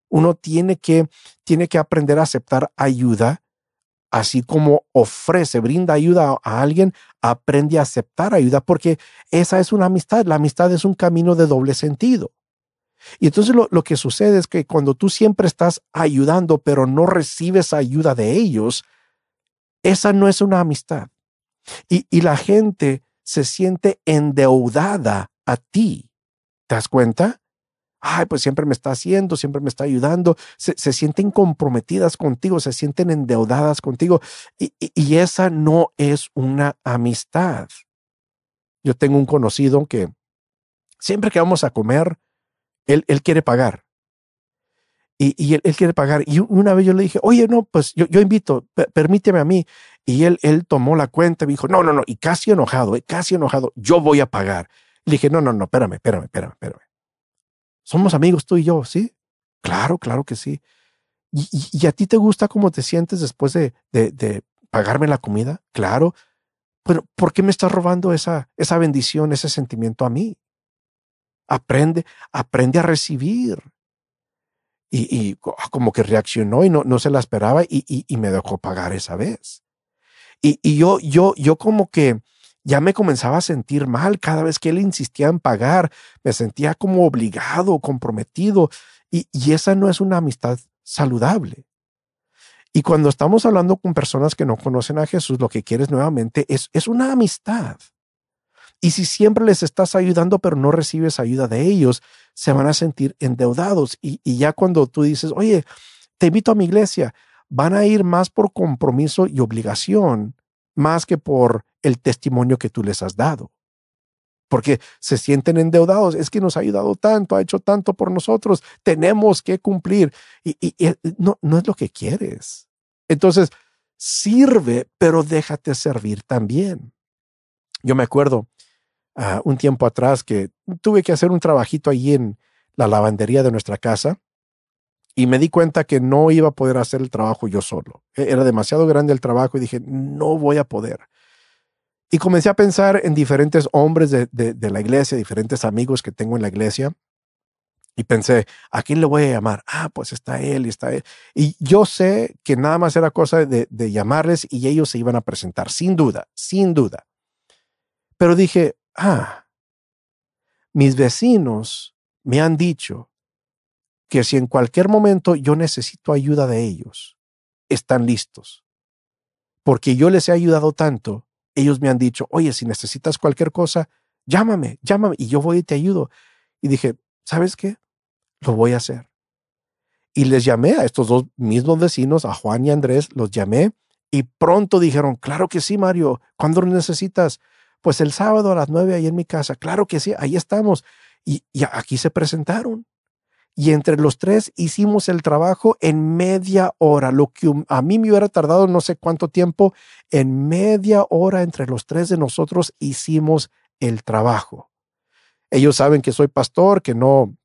Uno tiene que, tiene que aprender a aceptar ayuda así como ofrece, brinda ayuda a alguien, aprende a aceptar ayuda, porque esa es una amistad. La amistad es un camino de doble sentido. Y entonces lo, que sucede es que cuando tú siempre estás ayudando, pero no recibes ayuda de ellos, esa no es una amistad. Y, y la gente se siente endeudada a ti. ¿Te das cuenta? Ay, pues siempre me está haciendo, siempre me está ayudando, se, sienten comprometidas contigo, se sienten endeudadas contigo y, esa no es una amistad. Yo tengo un conocido que siempre que vamos a comer, él, él quiere pagar. Y, él, quiere pagar. Y una vez yo le dije, oye, no, pues yo, yo invito, permíteme a mí. Y él, él tomó la cuenta y me dijo, no, no, no, y casi enojado, eh, casi enojado, yo voy a pagar. Le dije, no, no, no, espérame, espérame, espérame, espérame. Somos amigos tú y yo, ¿sí? Claro, claro que sí. ¿Y, a ti te gusta cómo te sientes después de, pagarme la comida? Claro. Pero ¿por qué me estás robando esa, bendición, ese sentimiento a mí? Aprende, aprende a recibir. Y, y como que reaccionó y no, no se la esperaba y, me dejó pagar esa vez. Y yo, yo, yo como que ya me comenzaba a sentir mal cada vez que él insistía en pagar, me sentía como obligado, comprometido, y, y esa no es una amistad saludable. Y cuando estamos hablando con personas que no conocen a Jesús, lo que quieres nuevamente es, es una amistad. Y si siempre les estás ayudando, pero no recibes ayuda de ellos, se van a sentir endeudados. Y, y ya cuando tú dices, oye, te invito a mi iglesia, van a ir más por compromiso y obligación, más que por el testimonio que tú les has dado. Porque se sienten endeudados. Es que nos ha ayudado tanto, ha hecho tanto por nosotros. Tenemos que cumplir. Y, y, no, no es lo que quieres. Entonces, sirve, pero déjate servir también. Yo me acuerdo uh, un tiempo atrás que tuve que hacer un trabajito allí en la lavandería de nuestra casa y me di cuenta que no iba a poder hacer el trabajo yo solo. E, era demasiado grande el trabajo y dije, no voy a poder. Y comencé a pensar en diferentes hombres de, de, la iglesia, diferentes amigos que tengo en la iglesia. Y pensé, ¿a quién le voy a llamar? Ah, pues está él y está él. Y yo sé que nada más era cosa de, de llamarles y ellos se iban a presentar, sin duda, sin duda. Pero dije, ah, mis vecinos me han dicho que si en cualquier momento yo necesito ayuda de ellos, están listos. Porque yo les he ayudado tanto, ellos me han dicho, oye, si necesitas cualquier cosa, llámame, llámame y yo voy y te ayudo. Y dije, ¿sabes qué? Lo voy a hacer. Y les llamé a estos dos mismos vecinos, a Juan y Andrés, los llamé y pronto dijeron, claro que sí, Mario, ¿cuándo lo necesitas? Pues el sábado a las nueve ahí en mi casa, claro que sí, ahí estamos. Y, y aquí se presentaron y entre los tres hicimos el trabajo en media hora, lo que a mí me hubiera tardado no sé cuánto tiempo, en media hora entre los tres de nosotros hicimos el trabajo. Ellos saben que soy pastor, que no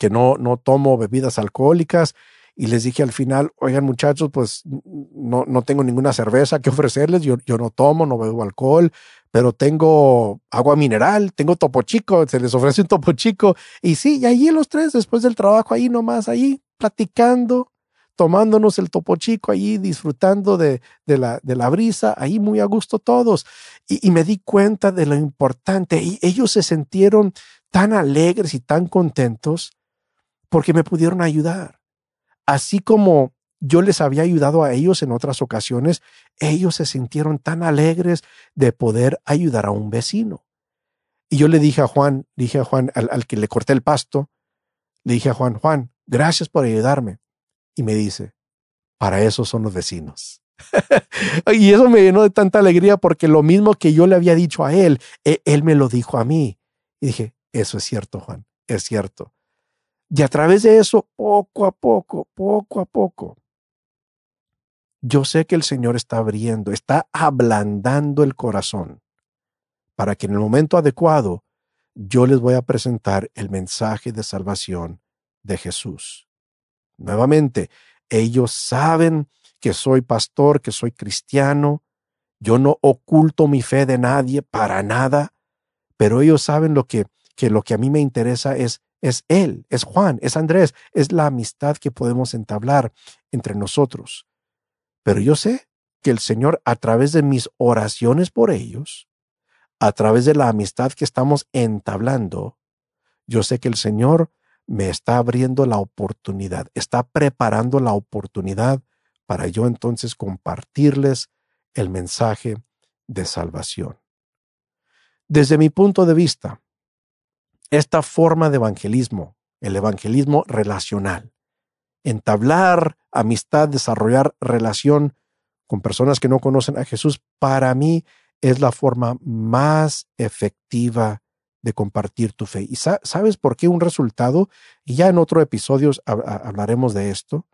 que no no tomo bebidas alcohólicas y les dije al final, oigan muchachos, pues no, no tengo ninguna cerveza que ofrecerles, yo, yo no tomo, no bebo alcohol, pero tengo agua mineral, tengo topo chico, se les ofrece un topo chico. Y sí, y allí los tres, después del trabajo, ahí nomás, ahí platicando, tomándonos el topo chico, ahí disfrutando de, de, la, de la brisa, ahí muy a gusto todos. Y, y me di cuenta de lo importante. Y ellos se sintieron tan alegres y tan contentos porque me pudieron ayudar. Así como yo les había ayudado a ellos en otras ocasiones, ellos se sintieron tan alegres de poder ayudar a un vecino. Y yo le dije a Juan, dije a Juan, al, al, que le corté el pasto, le dije a Juan, Juan, gracias por ayudarme. Y me dice, para eso son los vecinos. [laughs] y eso me llenó de tanta alegría porque lo mismo que yo le había dicho a él, él, él me lo dijo a mí. Y dije, eso es cierto, Juan, es cierto. Y a través de eso, poco a poco, poco a poco, yo sé que el Señor está abriendo, está ablandando el corazón para que en el momento adecuado yo les voy a presentar el mensaje de salvación de Jesús. Nuevamente, ellos saben que soy pastor, que soy cristiano, yo no oculto mi fe de nadie para nada, pero ellos saben lo que, que lo que a mí me interesa es es Él, es Juan, es Andrés, es la amistad que podemos entablar entre nosotros. Pero yo sé que el Señor, a través de mis oraciones por ellos, a través de la amistad que estamos entablando, yo sé que el Señor me está abriendo la oportunidad, está preparando la oportunidad para yo entonces compartirles el mensaje de salvación. Desde mi punto de vista, esta forma de evangelismo, el evangelismo relacional, entablar amistad, desarrollar relación con personas que no conocen a Jesús, para mí es la forma más efectiva de compartir tu fe. ¿Y sabes por qué un resultado? Y ya en otro episodio hablaremos de esto.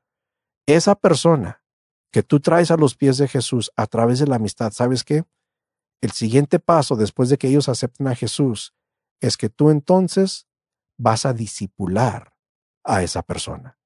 Esa persona que tú traes a los pies de Jesús a través de la amistad, ¿sabes qué? El siguiente paso después de que ellos acepten a Jesús es que tú entonces vas a disipular a esa persona.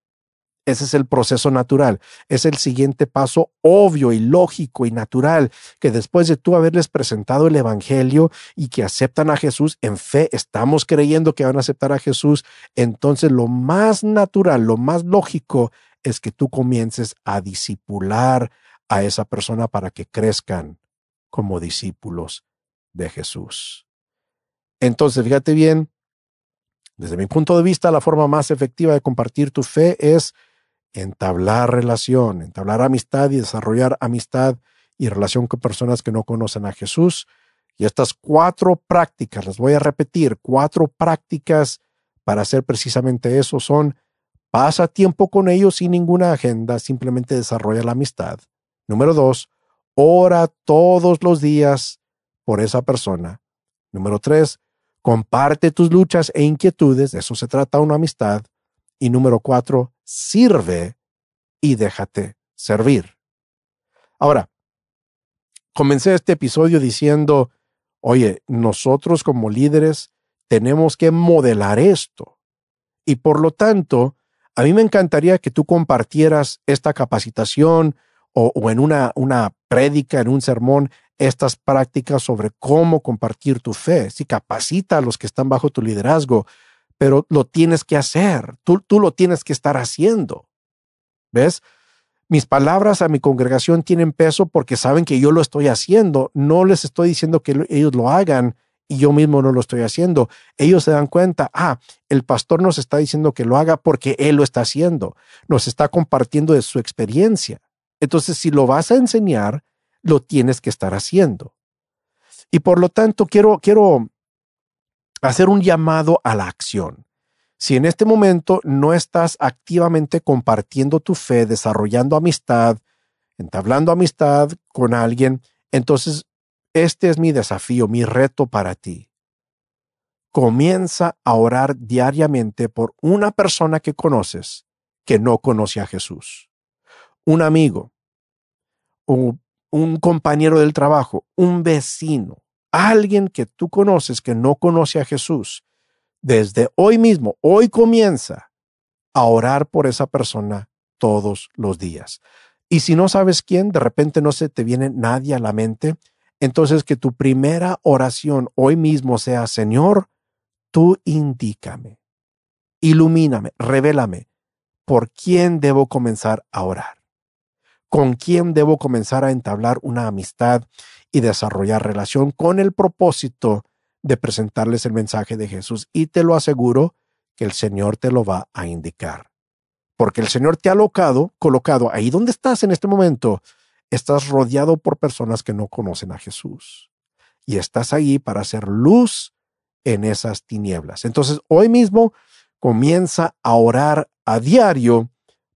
Ese es el proceso natural. Es el siguiente paso obvio y lógico y natural que después de tú haberles presentado el Evangelio y que aceptan a Jesús en fe, estamos creyendo que van a aceptar a Jesús, entonces lo más natural, lo más lógico es que tú comiences a disipular a esa persona para que crezcan como discípulos de Jesús. Entonces, fíjate bien, desde mi punto de vista, la forma más efectiva de compartir tu fe es entablar relación, entablar amistad y desarrollar amistad y relación con personas que no conocen a Jesús. Y estas cuatro prácticas, las voy a repetir, cuatro prácticas para hacer precisamente eso son pasa tiempo con ellos sin ninguna agenda, simplemente desarrolla la amistad. Número dos, ora todos los días por esa persona. Número tres, comparte tus luchas e inquietudes, de eso se trata una amistad. Y número cuatro, sirve y déjate servir. Ahora, comencé este episodio diciendo, oye, nosotros como líderes tenemos que modelar esto. Y por lo tanto, a mí me encantaría que tú compartieras esta capacitación o, en una, una prédica, en un sermón, estas prácticas sobre cómo compartir tu fe. Si capacita a los que están bajo tu liderazgo, pero lo tienes que hacer, tú, tú lo tienes que estar haciendo. ¿Ves? Mis palabras a mi congregación tienen peso porque saben que yo lo estoy haciendo. No les estoy diciendo que ellos lo hagan y yo mismo no lo estoy haciendo. Ellos se dan cuenta, ah, el pastor nos está diciendo que lo haga porque él lo está haciendo. Nos está compartiendo de su experiencia. Entonces, si lo vas a enseñar, lo tienes que estar haciendo. Y por lo tanto, quiero, quiero hacer un llamado a la acción. Si en este momento no estás activamente compartiendo tu fe, desarrollando amistad, entablando amistad con alguien, entonces este es mi desafío, mi reto para ti. Comienza a orar diariamente por una persona que conoces que no conoce a Jesús un amigo, un, un compañero del trabajo, un vecino, alguien que tú conoces que no conoce a Jesús, desde hoy mismo, hoy comienza a orar por esa persona todos los días. Y si no sabes quién, de repente no se te viene nadie a la mente, entonces que tu primera oración hoy mismo sea, Señor, tú indícame, ilumíname, revélame por quién debo comenzar a orar con quién debo comenzar a entablar una amistad y desarrollar relación con el propósito de presentarles el mensaje de Jesús. Y te lo aseguro que el Señor te lo va a indicar. Porque el Señor te ha colocado, colocado ahí donde estás en este momento. Estás rodeado por personas que no conocen a Jesús. Y estás ahí para hacer luz en esas tinieblas. Entonces, hoy mismo comienza a orar a diario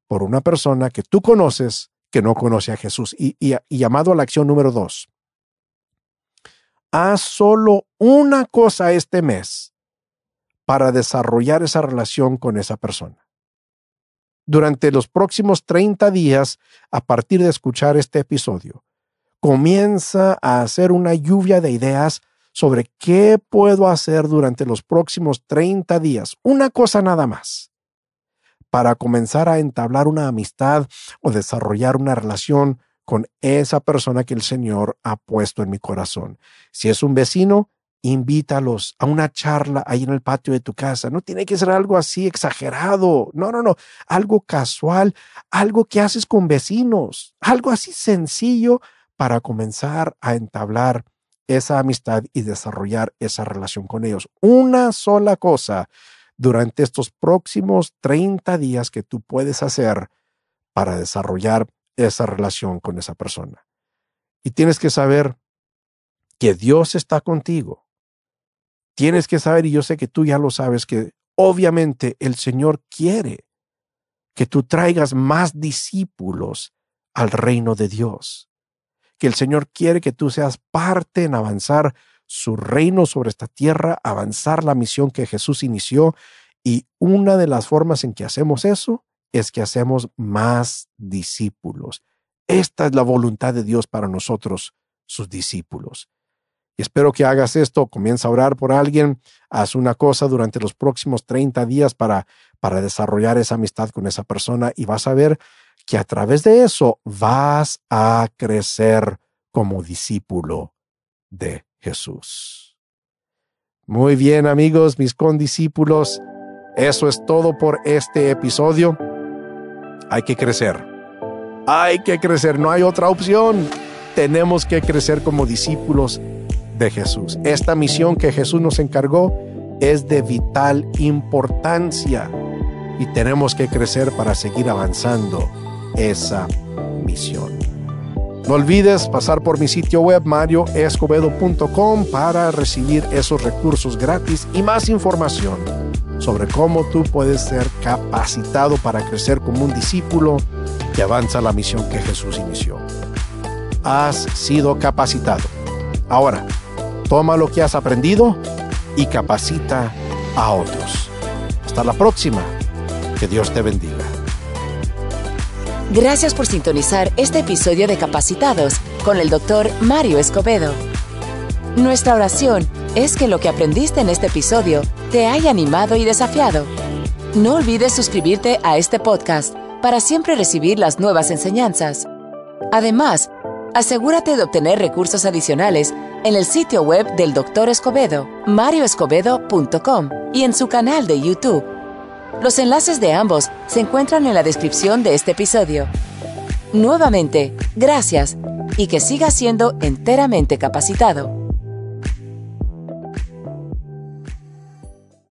por una persona que tú conoces que no conoce a Jesús. Y, llamado a la acción número dos. Haz solo una cosa este mes para desarrollar esa relación con esa persona. Durante los próximos 30 días, a partir de escuchar este episodio, comienza a hacer una lluvia de ideas sobre qué puedo hacer durante los próximos 30 días. Una cosa nada más para comenzar a entablar una amistad o desarrollar una relación con esa persona que el Señor ha puesto en mi corazón. Si es un vecino, invítalos a una charla ahí en el patio de tu casa. No tiene que ser algo así exagerado. No, no, no. Algo casual, algo que haces con vecinos, algo así sencillo para comenzar a entablar esa amistad y desarrollar esa relación con ellos. Una sola cosa durante estos próximos 30 días que tú puedes hacer para desarrollar esa relación con esa persona. Y tienes que saber que Dios está contigo. Tienes que saber, y yo sé que tú ya lo sabes, que obviamente el Señor quiere que tú traigas más discípulos al reino de Dios. Que el Señor quiere que tú seas parte en avanzar su reino sobre esta tierra, avanzar la misión que Jesús inició. Y una de las formas en que hacemos eso es que hacemos más discípulos. Esta es la voluntad de Dios para nosotros, sus discípulos. Y espero que hagas esto, comienza a orar por alguien, haz una cosa durante los próximos 30 días para, para desarrollar esa amistad con esa persona y vas a ver que a través de eso vas a crecer como discípulo de Jesús. Muy bien, amigos, mis condiscípulos, eso es todo por este episodio. Hay que crecer. Hay que crecer, no hay otra opción. Tenemos que crecer como discípulos de Jesús. Esta misión que Jesús nos encargó es de vital importancia y tenemos que crecer para seguir avanzando esa misión. No olvides pasar por mi sitio web marioescobedo.com para recibir esos recursos gratis y más información sobre cómo tú puedes ser capacitado para crecer como un discípulo que avanza la misión que Jesús inició. Has sido capacitado. Ahora, toma lo que has aprendido y capacita a otros. Hasta la próxima. Que Dios te bendiga. Gracias por sintonizar este episodio de Capacitados con el doctor Mario Escobedo. Nuestra oración es que lo que aprendiste en este episodio te haya animado y desafiado. No olvides suscribirte a este podcast para siempre recibir las nuevas enseñanzas. Además, asegúrate de obtener recursos adicionales en el sitio web del Dr. Escobedo, marioescobedo.com y en su canal de YouTube. Los enlaces de ambos se encuentran en la descripción de este episodio. Nuevamente, gracias y que siga siendo enteramente capacitado.